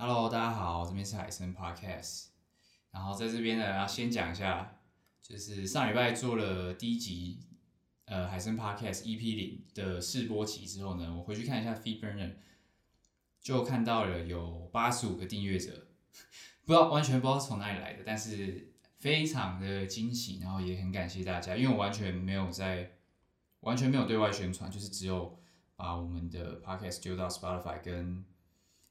Hello，大家好，这边是海声 Podcast。然后在这边呢，要先讲一下，就是上礼拜做了第一集，呃，海声 Podcast EP 零的试播集之后呢，我回去看一下 Feedburner，就看到了有八十五个订阅者，不知道完全不知道从哪里来的，但是非常的惊喜，然后也很感谢大家，因为我完全没有在，完全没有对外宣传，就是只有把我们的 Podcast 丢到 Spotify 跟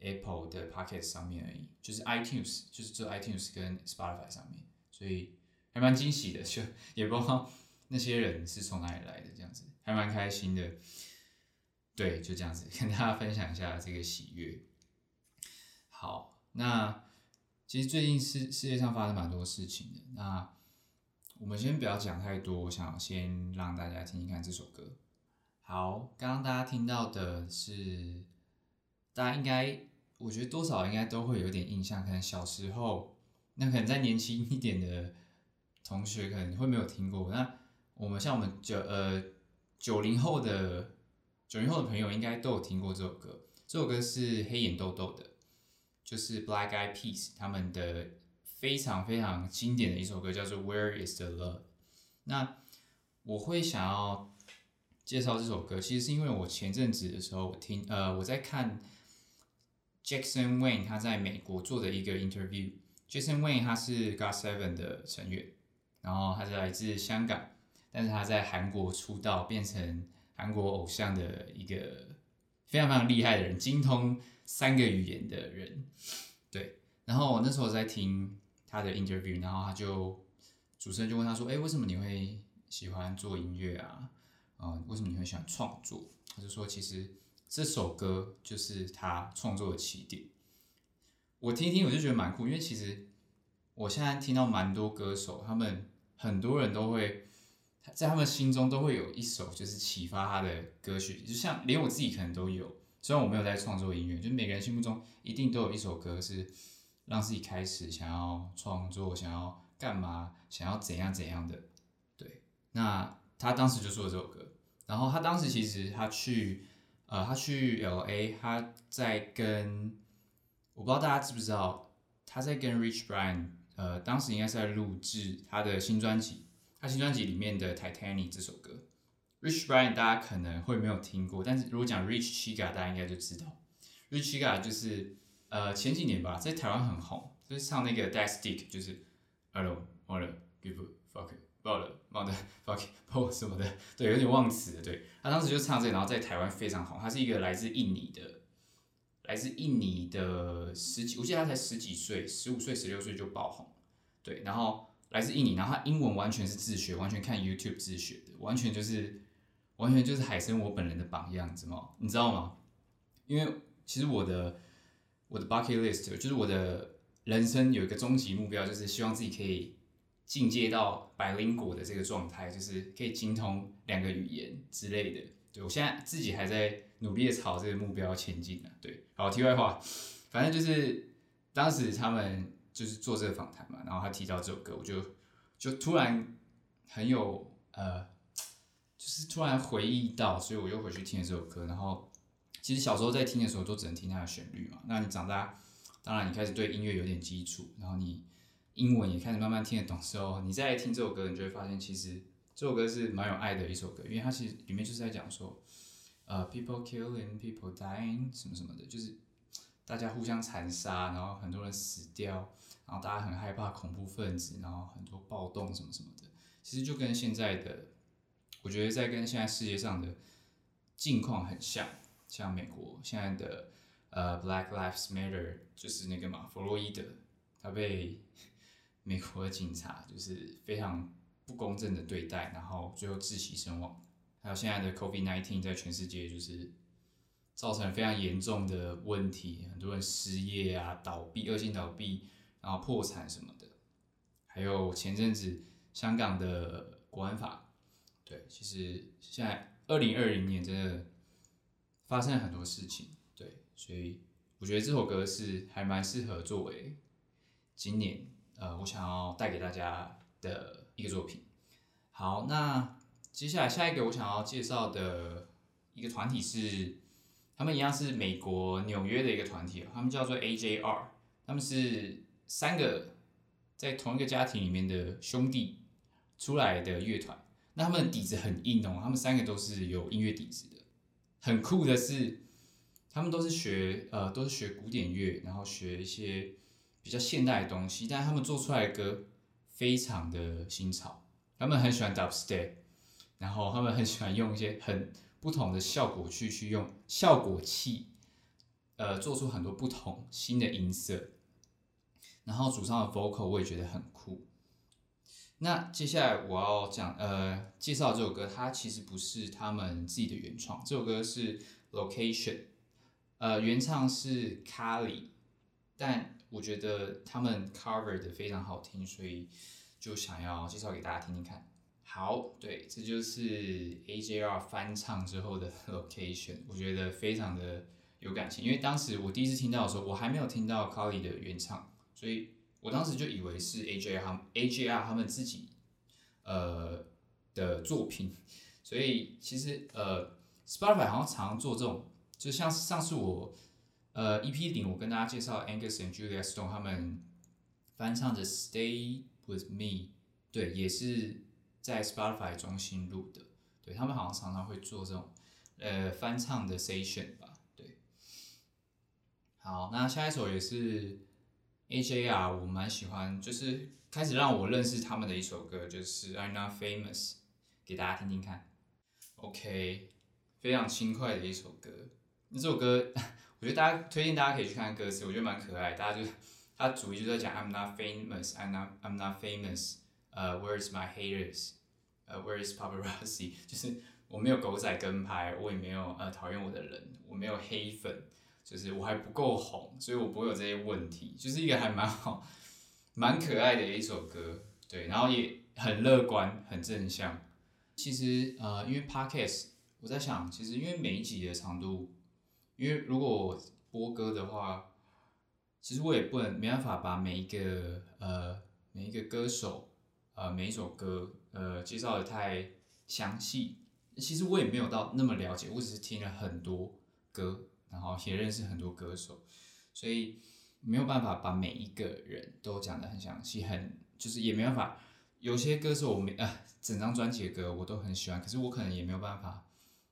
Apple 的 Podcast 上面而已，就是 iTunes，就是做 iTunes 跟 Spotify 上面，所以还蛮惊喜的，就 也不知道那些人是从哪里来的，这样子还蛮开心的。对，就这样子跟大家分享一下这个喜悦。好，那其实最近世世界上发生蛮多事情的，那我们先不要讲太多，我想先让大家听听看这首歌。好，刚刚大家听到的是，大家应该。我觉得多少应该都会有点印象，可能小时候，那可能再年轻一点的同学可能会没有听过。那我们像我们九呃九零后的九零后的朋友应该都有听过这首歌。这首歌是黑眼豆豆的，就是 Black Eyed Peas 他们的非常非常经典的一首歌，叫做 Where Is the Love。那我会想要介绍这首歌，其实是因为我前阵子的时候我听呃我在看。Jackson Wang 他在美国做的一个 interview。Jackson Wang 他是 GOT7 的成员，然后他是来自香港，但是他在韩国出道，变成韩国偶像的一个非常非常厉害的人，精通三个语言的人。对，然后我那时候在听他的 interview，然后他就主持人就问他说：“哎，为什么你会喜欢做音乐啊？嗯，为什么你会喜欢创作？”他就说：“其实。”这首歌就是他创作的起点。我听听，我就觉得蛮酷，因为其实我现在听到蛮多歌手，他们很多人都会在他们心中都会有一首就是启发他的歌曲，就像连我自己可能都有。虽然我没有在创作音乐，就每个人心目中一定都有一首歌是让自己开始想要创作、想要干嘛、想要怎样怎样的。对，那他当时就说了这首歌，然后他当时其实他去。呃，他去 LA，他在跟，我不知道大家知不知道，他在跟 Rich Brian，呃，当时应该是在录制他的新专辑，他新专辑里面的 Titanic 这首歌，Rich Brian 大家可能会没有听过，但是如果讲 Rich Chiga，大家应该就知道，Rich Chiga 就是呃前几年吧，在台湾很红，就是唱那个 That Stick，就是 I don't wanna give a fuck。爆了，妈的，fuck，爆什么的，对，有点忘词了。对，他当时就唱这个，然后在台湾非常红。他是一个来自印尼的，来自印尼的十几，我记得他才十几岁，十五岁、十六岁就爆红。对，然后来自印尼，然后他英文完全是自学，完全看 YouTube 自学的，完全就是，完全就是海参我本人的榜样，怎么你知道吗？因为其实我的我的 bucket list 就是我的人生有一个终极目标，就是希望自己可以。进阶到 bilingual 的这个状态，就是可以精通两个语言之类的。对，我现在自己还在努力的朝这个目标前进呢。对，好，题外话，反正就是当时他们就是做这个访谈嘛，然后他提到这首歌，我就就突然很有呃，就是突然回忆到，所以我又回去听了这首歌。然后其实小时候在听的时候都只能听它的旋律嘛，那你长大，当然你开始对音乐有点基础，然后你。英文也开始慢慢听得懂之后，你再来听这首歌，你就会发现其实这首歌是蛮有爱的一首歌，因为它其实里面就是在讲说，呃，people killing, people dying，什么什么的，就是大家互相残杀，然后很多人死掉，然后大家很害怕恐怖分子，然后很多暴动什么什么的，其实就跟现在的，我觉得在跟现在世界上的境况很像，像美国现在的呃，Black Lives Matter，就是那个嘛，弗洛伊德，他被。美国的警察就是非常不公正的对待，然后最后窒息身亡。还有现在的 COVID-19 在全世界就是造成非常严重的问题，很多人失业啊、倒闭、恶性倒闭，然后破产什么的。还有前阵子香港的国安法，对，其实现在二零二零年真的发生了很多事情，对，所以我觉得这首歌是还蛮适合作为今年。呃，我想要带给大家的一个作品。好，那接下来下一个我想要介绍的一个团体是，他们一样是美国纽约的一个团体，他们叫做 AJR，他们是三个在同一个家庭里面的兄弟出来的乐团。那他们的底子很硬哦，他们三个都是有音乐底子的。很酷的是，他们都是学呃都是学古典乐，然后学一些比较现代的东西，但他们做出来的歌非常的新潮。他们很喜欢 dubstep，然后他们很喜欢用一些很不同的效果去去用效果器，呃，做出很多不同新的音色。然后主唱的 vocal 我也觉得很酷。那接下来我要讲呃介绍这首歌，它其实不是他们自己的原创，这首歌是 Location，呃，原唱是 Kali，但我觉得他们 cover 的非常好听，所以就想要介绍给大家听听看。好，对，这就是 AJR 翻唱之后的 Location，我觉得非常的有感情，因为当时我第一次听到的时候，我还没有听到 Kali 的原唱，所以我当时就以为是 AJR 他们 AJR 他们自己呃的作品，所以其实呃 Spotify 好像常常做这种，就像上次我呃 EP 零我跟大家介绍 Angus and Julia Stone 他们翻唱的 Stay with Me，对，也是。在 Spotify 中心录的，对，他们好像常常会做这种呃翻唱的 session 吧，对。好，那下一首也是 AJR，我蛮喜欢，就是开始让我认识他们的一首歌，就是 I'm Not Famous，给大家听听看。OK，非常轻快的一首歌。那这首歌，我觉得大家推荐大家可以去看歌词，我觉得蛮可爱。大家就他主题就在讲 I'm Not Famous，I'm Not I'm Not Famous。呃、，Where's my haters？呃、，Where's paparazzi？就是我没有狗仔跟拍，我也没有呃讨厌我的人，我没有黑粉，就是我还不够红，所以我不会有这些问题。就是一个还蛮好、蛮可爱的一首歌，对，然后也很乐观、很正向。其实呃，因为 Podcast，我在想，其实因为每一集的长度，因为如果我播歌的话，其实我也不能没办法把每一个呃每一个歌手。呃，每一首歌，呃，介绍的太详细。其实我也没有到那么了解，我只是听了很多歌，然后也认识很多歌手，所以没有办法把每一个人都讲得很详细，很就是也没办法。有些歌手我没呃，整张专辑的歌我都很喜欢，可是我可能也没有办法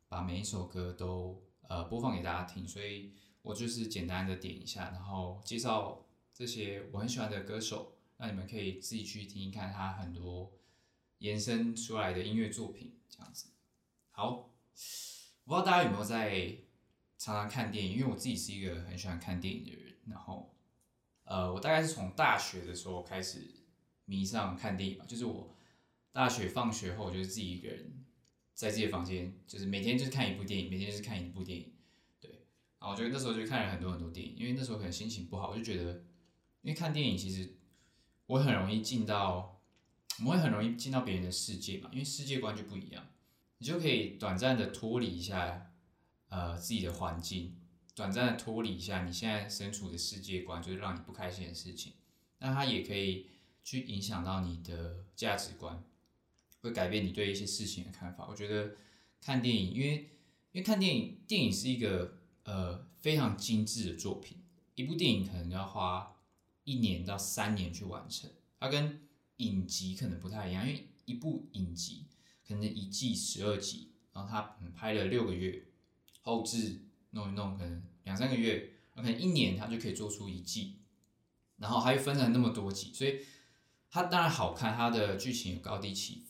把每一首歌都呃播放给大家听，所以我就是简单的点一下，然后介绍这些我很喜欢的歌手。那你们可以自己去听一看他很多延伸出来的音乐作品，这样子。好，不知道大家有没有在常常看电影，因为我自己是一个很喜欢看电影的人。然后，呃，我大概是从大学的时候开始迷上看电影吧，就是我大学放学后我就是自己一个人在自己的房间，就是每天就是看一部电影，每天就是看一部电影。对，然后我觉得那时候就看了很多很多电影，因为那时候可能心情不好，我就觉得，因为看电影其实。我很容易进到，我会很容易进到别人的世界嘛，因为世界观就不一样，你就可以短暂的脱离一下，呃，自己的环境，短暂的脱离一下你现在身处的世界观，就是让你不开心的事情，那它也可以去影响到你的价值观，会改变你对一些事情的看法。我觉得看电影，因为因为看电影，电影是一个呃非常精致的作品，一部电影可能要花。一年到三年去完成，它跟影集可能不太一样，因为一部影集可能一季十二集，然后它拍了六个月，后制弄一弄可能两三个月，可能一年它就可以做出一季，然后还会分成那么多集，所以它当然好看，它的剧情有高低起伏，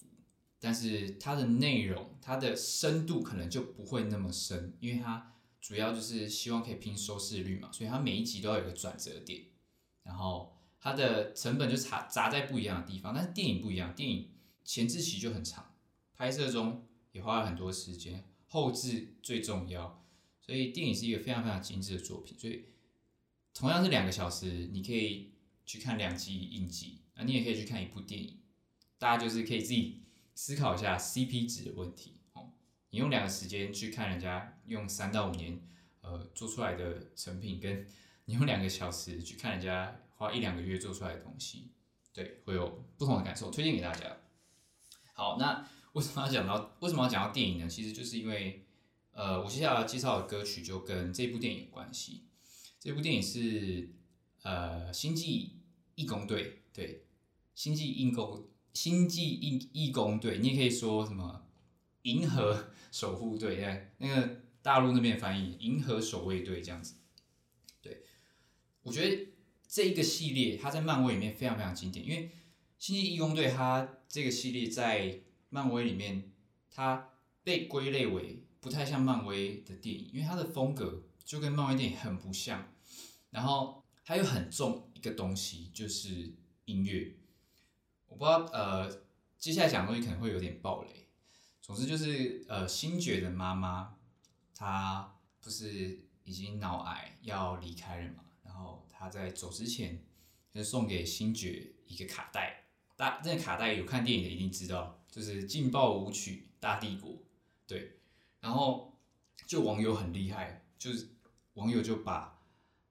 但是它的内容、它的深度可能就不会那么深，因为它主要就是希望可以拼收视率嘛，所以它每一集都要有个转折点。然后它的成本就砸砸在不一样的地方，但是电影不一样，电影前置期就很长，拍摄中也花了很多时间，后置最重要，所以电影是一个非常非常精致的作品。所以同样是两个小时，你可以去看两集影集，啊，你也可以去看一部电影，大家就是可以自己思考一下 CP 值的问题哦。你用两个时间去看人家用三到五年呃做出来的成品跟。你用两个小时去看人家花一两个月做出来的东西，对，会有不同的感受，推荐给大家。好，那为什么要讲到为什么要讲到电影呢？其实就是因为，呃，我接下来介绍的歌曲就跟这部电影有关系。这部电影是呃《星际义工队》，对，《星际义工星际义义工队》，你也可以说什么“银河守护队”对，那个大陆那边翻译“银河守卫队”这样子。对，我觉得这一个系列它在漫威里面非常非常经典，因为《星际义工队》它这个系列在漫威里面，它被归类为不太像漫威的电影，因为它的风格就跟漫威电影很不像。然后它又很重一个东西，就是音乐。我不知道呃，接下来讲的东西可能会有点暴雷。总之就是呃，星爵的妈妈她不是已经脑癌要离开了嘛？然后她在走之前就送给星爵一个卡带。大这个卡带有看电影的一定知道，就是《劲爆舞曲大帝国》。对。然后就网友很厉害，就是网友就把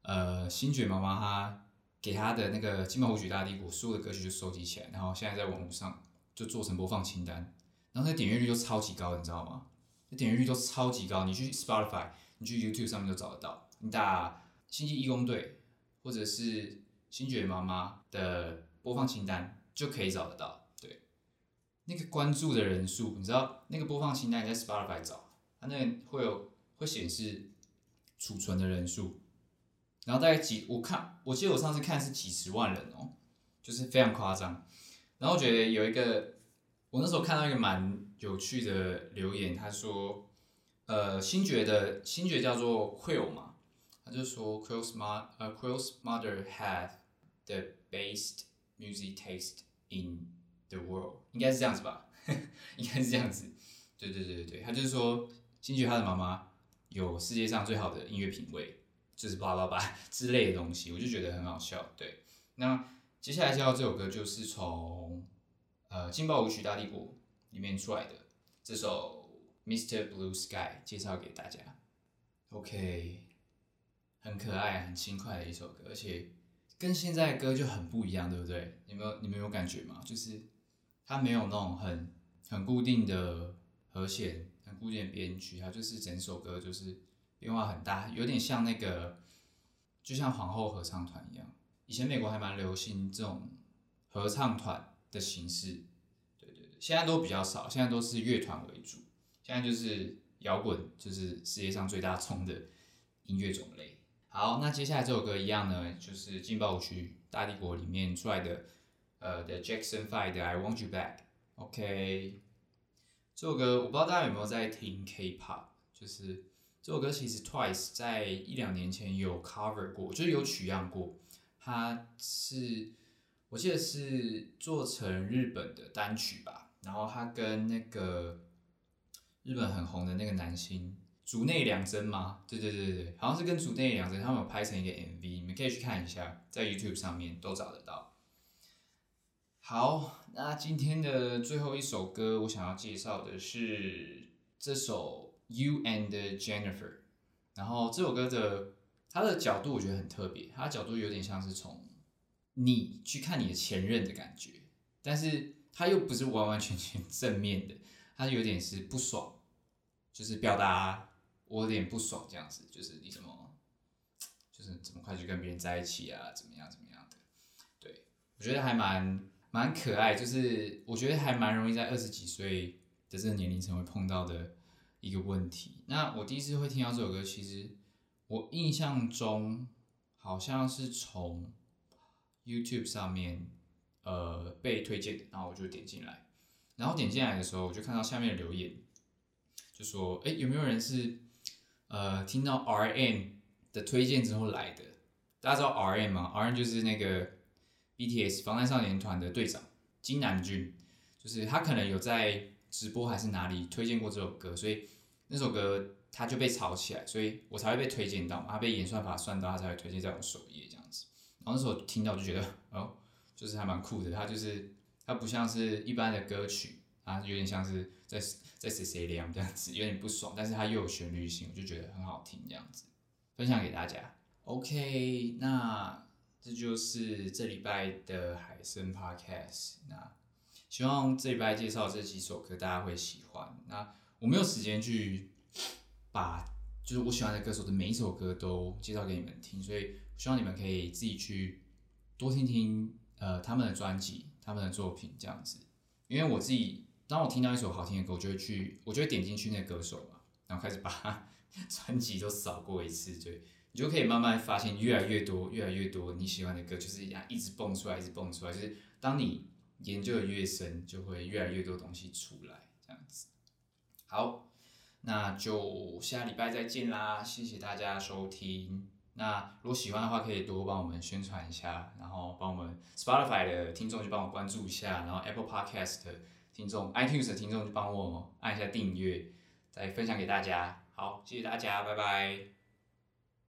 呃星爵妈妈她给他的那个《劲爆舞曲大帝国》所有的歌曲就收集起来，然后现在在网络上就做成播放清单，然后那点阅率都超级高，你知道吗？那点阅率都超级高，你去 Spotify，你去 YouTube 上面都找得到，你打《星际义工队》或者是星爵妈妈的播放清单就可以找得到。对，那个关注的人数，你知道那个播放清单你在 Spotify 找。它那会有会显示储存的人数，然后大概几，我看我记得我上次看是几十万人哦，就是非常夸张。然后我觉得有一个，我那时候看到一个蛮有趣的留言，他说，呃，星爵的星爵叫做 Quill 嘛，他就说 Quill's mother，呃，Quill's mother had the best music taste in the world，应该是这样子吧，应该是这样子，对对对对对，他就是说。星爵他的妈妈有世界上最好的音乐品味，就是叭叭叭 之类的东西，我就觉得很好笑。对，那接下来介绍这首歌就是从呃《劲爆舞曲大帝国》里面出来的这首《Mr. Blue Sky》，介绍给大家。OK，很可爱、很轻快的一首歌，而且跟现在的歌就很不一样，对不对？你们有你们有感觉吗？就是它没有那种很很固定的和弦。很固定的编曲，它就是整首歌就是变化很大，有点像那个，就像皇后合唱团一样。以前美国还蛮流行这种合唱团的形式，对对对，现在都比较少，现在都是乐团为主。现在就是摇滚，就是世界上最大宗的音乐种类。好，那接下来这首歌一样呢，就是劲爆舞曲大帝国里面出来的，呃，The Jackson Five 的 I Want You Back，OK。这首歌我不知道大家有没有在听 K-pop，就是这首歌其实 Twice 在一两年前有 cover 过，就是有取样过。它是我记得是做成日本的单曲吧，然后它跟那个日本很红的那个男星竹内凉真吗？对对对对，好像是跟竹内凉真他们有拍成一个 MV，你们可以去看一下，在 YouTube 上面都找得到。好，那今天的最后一首歌，我想要介绍的是这首《You and Jennifer》。然后这首歌的它的角度我觉得很特别，它的角度有点像是从你去看你的前任的感觉，但是它又不是完完全全正面的，它有点是不爽，就是表达我有点不爽这样子，就是你怎么，就是怎么快去跟别人在一起啊，怎么样怎么样的。对，我觉得还蛮。蛮可爱，就是我觉得还蛮容易在二十几岁的这个年龄层会碰到的一个问题。那我第一次会听到这首歌，其实我印象中好像是从 YouTube 上面呃被推荐，然后我就点进来，然后点进来的时候，我就看到下面的留言，就说：哎，有没有人是呃听到 R N 的推荐之后来的？大家知道 R N 吗？R N 就是那个。BTS 防弹少年团的队长金南俊，就是他可能有在直播还是哪里推荐过这首歌，所以那首歌它就被炒起来，所以我才会被推荐到嘛，他被演算法算到，它才会推荐在我首页这样子。然后那时候听到就觉得哦，就是还蛮酷的，它就是它不像是一般的歌曲，啊，有点像是在在谁谁凉这样子，有点不爽，但是它又有旋律性，我就觉得很好听这样子，分享给大家。OK，那。这就是这礼拜的海声 Podcast。那希望这礼拜介绍这几首歌大家会喜欢。那我没有时间去把就是我喜欢的歌手的每一首歌都介绍给你们听，所以希望你们可以自己去多听听呃他们的专辑、他们的作品这样子。因为我自己当我听到一首好听的歌，我就会去，我就会点进去那个歌手嘛，然后开始把 专辑都扫过一次，对，你就可以慢慢发现越来越多、越来越多你喜欢的歌，就是一样一直蹦出来、一直蹦出来，就是当你研究的越深，就会越来越多东西出来，好。那就下礼拜再见啦！谢谢大家收听。那如果喜欢的话，可以多帮我们宣传一下，然后帮我们 Spotify 的听众就帮我关注一下，然后 Apple Podcast 的听众、iTunes 的听众就帮我按一下订阅，再分享给大家。好，谢谢大家，拜拜。